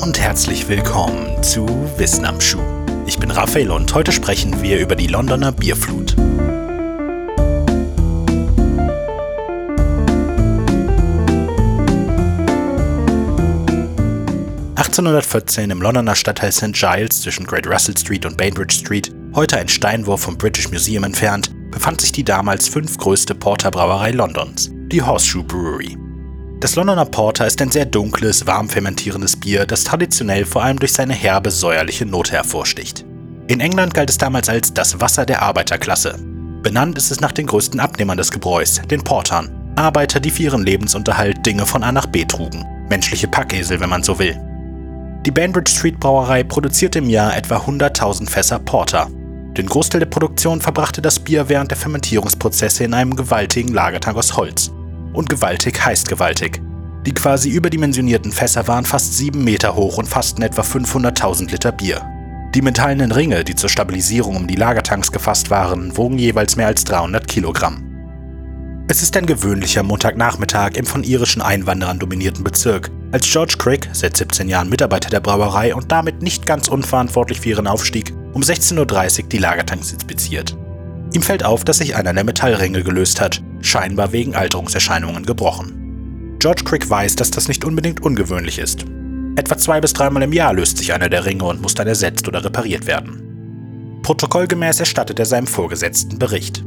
und herzlich willkommen zu Wissen am Schuh. Ich bin Raphael und heute sprechen wir über die Londoner Bierflut. (1814) im Londoner Stadtteil St. Giles zwischen Great Russell Street und Bainbridge Street, heute ein Steinwurf vom British Museum entfernt, befand sich die damals fünftgrößte Porterbrauerei Londons, die Horseshoe Brewery. Das Londoner Porter ist ein sehr dunkles, warm fermentierendes Bier, das traditionell vor allem durch seine herbe, säuerliche Note hervorsticht. In England galt es damals als das Wasser der Arbeiterklasse. Benannt ist es nach den größten Abnehmern des Gebräus, den Portern, Arbeiter, die für ihren Lebensunterhalt Dinge von A nach B trugen, menschliche Packesel, wenn man so will. Die Banbridge Street Brauerei produzierte im Jahr etwa 100.000 Fässer Porter. Den Großteil der Produktion verbrachte das Bier während der Fermentierungsprozesse in einem gewaltigen Lagertank aus Holz, und gewaltig heißt gewaltig. Die quasi überdimensionierten Fässer waren fast 7 Meter hoch und fassten etwa 500.000 Liter Bier. Die metallenen Ringe, die zur Stabilisierung um die Lagertanks gefasst waren, wogen jeweils mehr als 300 Kilogramm. Es ist ein gewöhnlicher Montagnachmittag im von irischen Einwanderern dominierten Bezirk, als George Crick, seit 17 Jahren Mitarbeiter der Brauerei und damit nicht ganz unverantwortlich für ihren Aufstieg, um 16.30 Uhr die Lagertanks inspiziert. Ihm fällt auf, dass sich einer der Metallringe gelöst hat, scheinbar wegen Alterungserscheinungen gebrochen. George Crick weiß, dass das nicht unbedingt ungewöhnlich ist. Etwa zwei bis dreimal im Jahr löst sich einer der Ringe und muss dann ersetzt oder repariert werden. Protokollgemäß erstattet er seinem Vorgesetzten Bericht.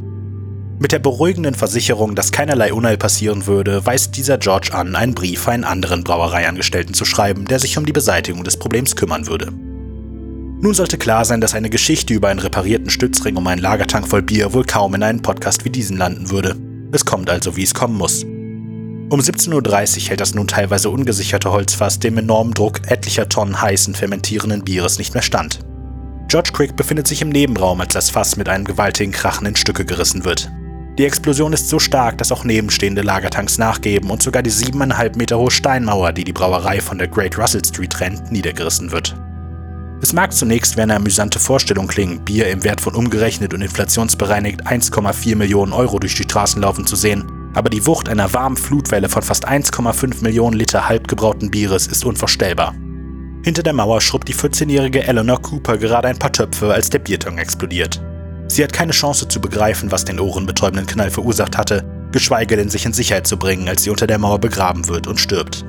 Mit der beruhigenden Versicherung, dass keinerlei Unheil passieren würde, weist dieser George an, einen Brief einen anderen Brauereiangestellten zu schreiben, der sich um die Beseitigung des Problems kümmern würde. Nun sollte klar sein, dass eine Geschichte über einen reparierten Stützring um einen Lagertank voll Bier wohl kaum in einen Podcast wie diesen landen würde. Es kommt also, wie es kommen muss. Um 17.30 Uhr hält das nun teilweise ungesicherte Holzfass dem enormen Druck etlicher Tonnen heißen, fermentierenden Bieres nicht mehr stand. George Crick befindet sich im Nebenraum, als das Fass mit einem gewaltigen Krachen in Stücke gerissen wird. Die Explosion ist so stark, dass auch nebenstehende Lagertanks nachgeben und sogar die 7,5 Meter hohe Steinmauer, die die Brauerei von der Great Russell Street trennt, niedergerissen wird. Es mag zunächst wie eine amüsante Vorstellung klingen, Bier im Wert von umgerechnet und inflationsbereinigt 1,4 Millionen Euro durch die Straßen laufen zu sehen, aber die Wucht einer warmen Flutwelle von fast 1,5 Millionen Liter halbgebrauten Bieres ist unvorstellbar. Hinter der Mauer schrubbt die 14-jährige Eleanor Cooper gerade ein paar Töpfe, als der Bierton explodiert. Sie hat keine Chance zu begreifen, was den ohrenbetäubenden Knall verursacht hatte, geschweige denn sich in Sicherheit zu bringen, als sie unter der Mauer begraben wird und stirbt.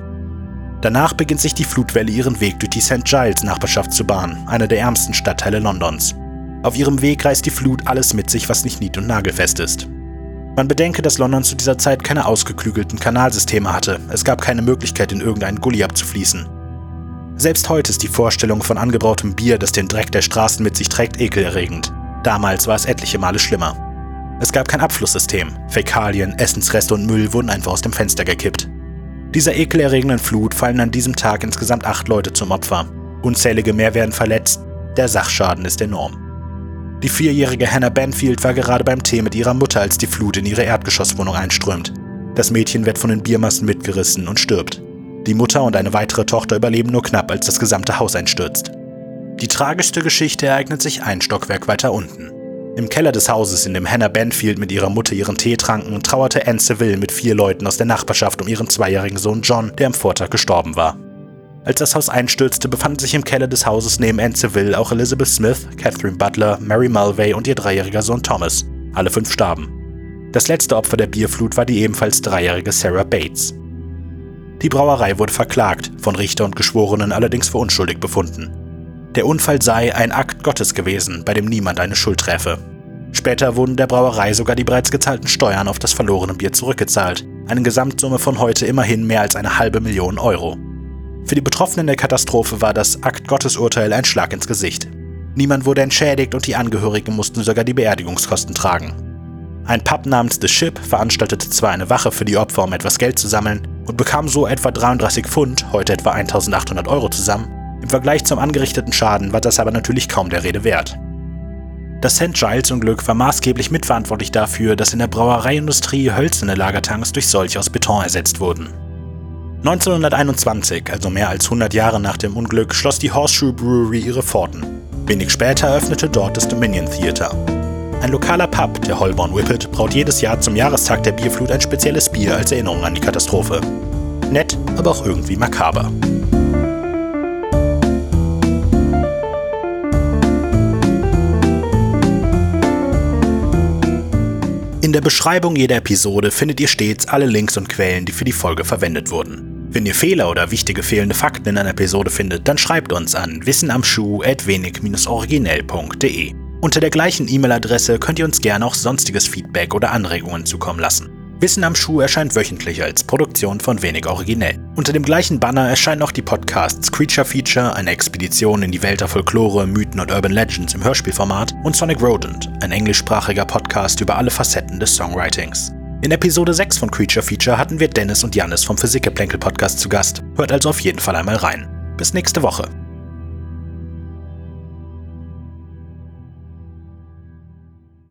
Danach beginnt sich die Flutwelle ihren Weg durch die St. Giles Nachbarschaft zu bahnen, einer der ärmsten Stadtteile Londons. Auf ihrem Weg reißt die Flut alles mit sich, was nicht nied- und nagelfest ist. Man bedenke, dass London zu dieser Zeit keine ausgeklügelten Kanalsysteme hatte. Es gab keine Möglichkeit, in irgendeinen Gully abzufließen. Selbst heute ist die Vorstellung von angebrautem Bier, das den Dreck der Straßen mit sich trägt, ekelerregend. Damals war es etliche Male schlimmer. Es gab kein Abflusssystem. Fäkalien, Essensreste und Müll wurden einfach aus dem Fenster gekippt. Dieser ekelerregenden Flut fallen an diesem Tag insgesamt acht Leute zum Opfer. Unzählige mehr werden verletzt. Der Sachschaden ist enorm. Die vierjährige Hannah Banfield war gerade beim Tee mit ihrer Mutter, als die Flut in ihre Erdgeschosswohnung einströmt. Das Mädchen wird von den Biermassen mitgerissen und stirbt. Die Mutter und eine weitere Tochter überleben nur knapp, als das gesamte Haus einstürzt. Die tragischste Geschichte ereignet sich ein Stockwerk weiter unten. Im Keller des Hauses, in dem Hannah Banfield mit ihrer Mutter ihren Tee tranken, trauerte Anne Seville mit vier Leuten aus der Nachbarschaft um ihren zweijährigen Sohn John, der am Vortag gestorben war. Als das Haus einstürzte, befanden sich im Keller des Hauses neben Anne Seville auch Elizabeth Smith, Catherine Butler, Mary Mulvey und ihr dreijähriger Sohn Thomas. Alle fünf starben. Das letzte Opfer der Bierflut war die ebenfalls dreijährige Sarah Bates. Die Brauerei wurde verklagt, von Richter und Geschworenen allerdings für unschuldig befunden. Der Unfall sei ein Akt Gottes gewesen, bei dem niemand eine Schuld träfe. Später wurden der Brauerei sogar die bereits gezahlten Steuern auf das verlorene Bier zurückgezahlt, eine Gesamtsumme von heute immerhin mehr als eine halbe Million Euro. Für die Betroffenen der Katastrophe war das Akt Gottes Urteil ein Schlag ins Gesicht. Niemand wurde entschädigt und die Angehörigen mussten sogar die Beerdigungskosten tragen. Ein Pub namens The Ship veranstaltete zwar eine Wache für die Opfer, um etwas Geld zu sammeln, und bekam so etwa 33 Pfund, heute etwa 1800 Euro zusammen, im Vergleich zum angerichteten Schaden war das aber natürlich kaum der Rede wert. Das St. Giles-Unglück war maßgeblich mitverantwortlich dafür, dass in der Brauereiindustrie hölzerne Lagertanks durch solche aus Beton ersetzt wurden. 1921, also mehr als 100 Jahre nach dem Unglück, schloss die Horseshoe Brewery ihre Pforten. Wenig später eröffnete dort das Dominion Theatre. Ein lokaler Pub, der Holborn Whippet, braut jedes Jahr zum Jahrestag der Bierflut ein spezielles Bier als Erinnerung an die Katastrophe. Nett, aber auch irgendwie makaber. In der Beschreibung jeder Episode findet ihr stets alle Links und Quellen, die für die Folge verwendet wurden. Wenn ihr Fehler oder wichtige fehlende Fakten in einer Episode findet, dann schreibt uns an wissenamschuh.wenig-originell.de. Unter der gleichen E-Mail-Adresse könnt ihr uns gerne auch sonstiges Feedback oder Anregungen zukommen lassen. Wissen am Schuh erscheint wöchentlich als Produktion von Wenig Originell. Unter dem gleichen Banner erscheinen auch die Podcasts Creature Feature, eine Expedition in die Welt der Folklore, Mythen und Urban Legends im Hörspielformat und Sonic Rodent, ein englischsprachiger Podcast über alle Facetten des Songwritings. In Episode 6 von Creature Feature hatten wir Dennis und Jannis vom Physikgeplänkel Podcast zu Gast. Hört also auf jeden Fall einmal rein. Bis nächste Woche.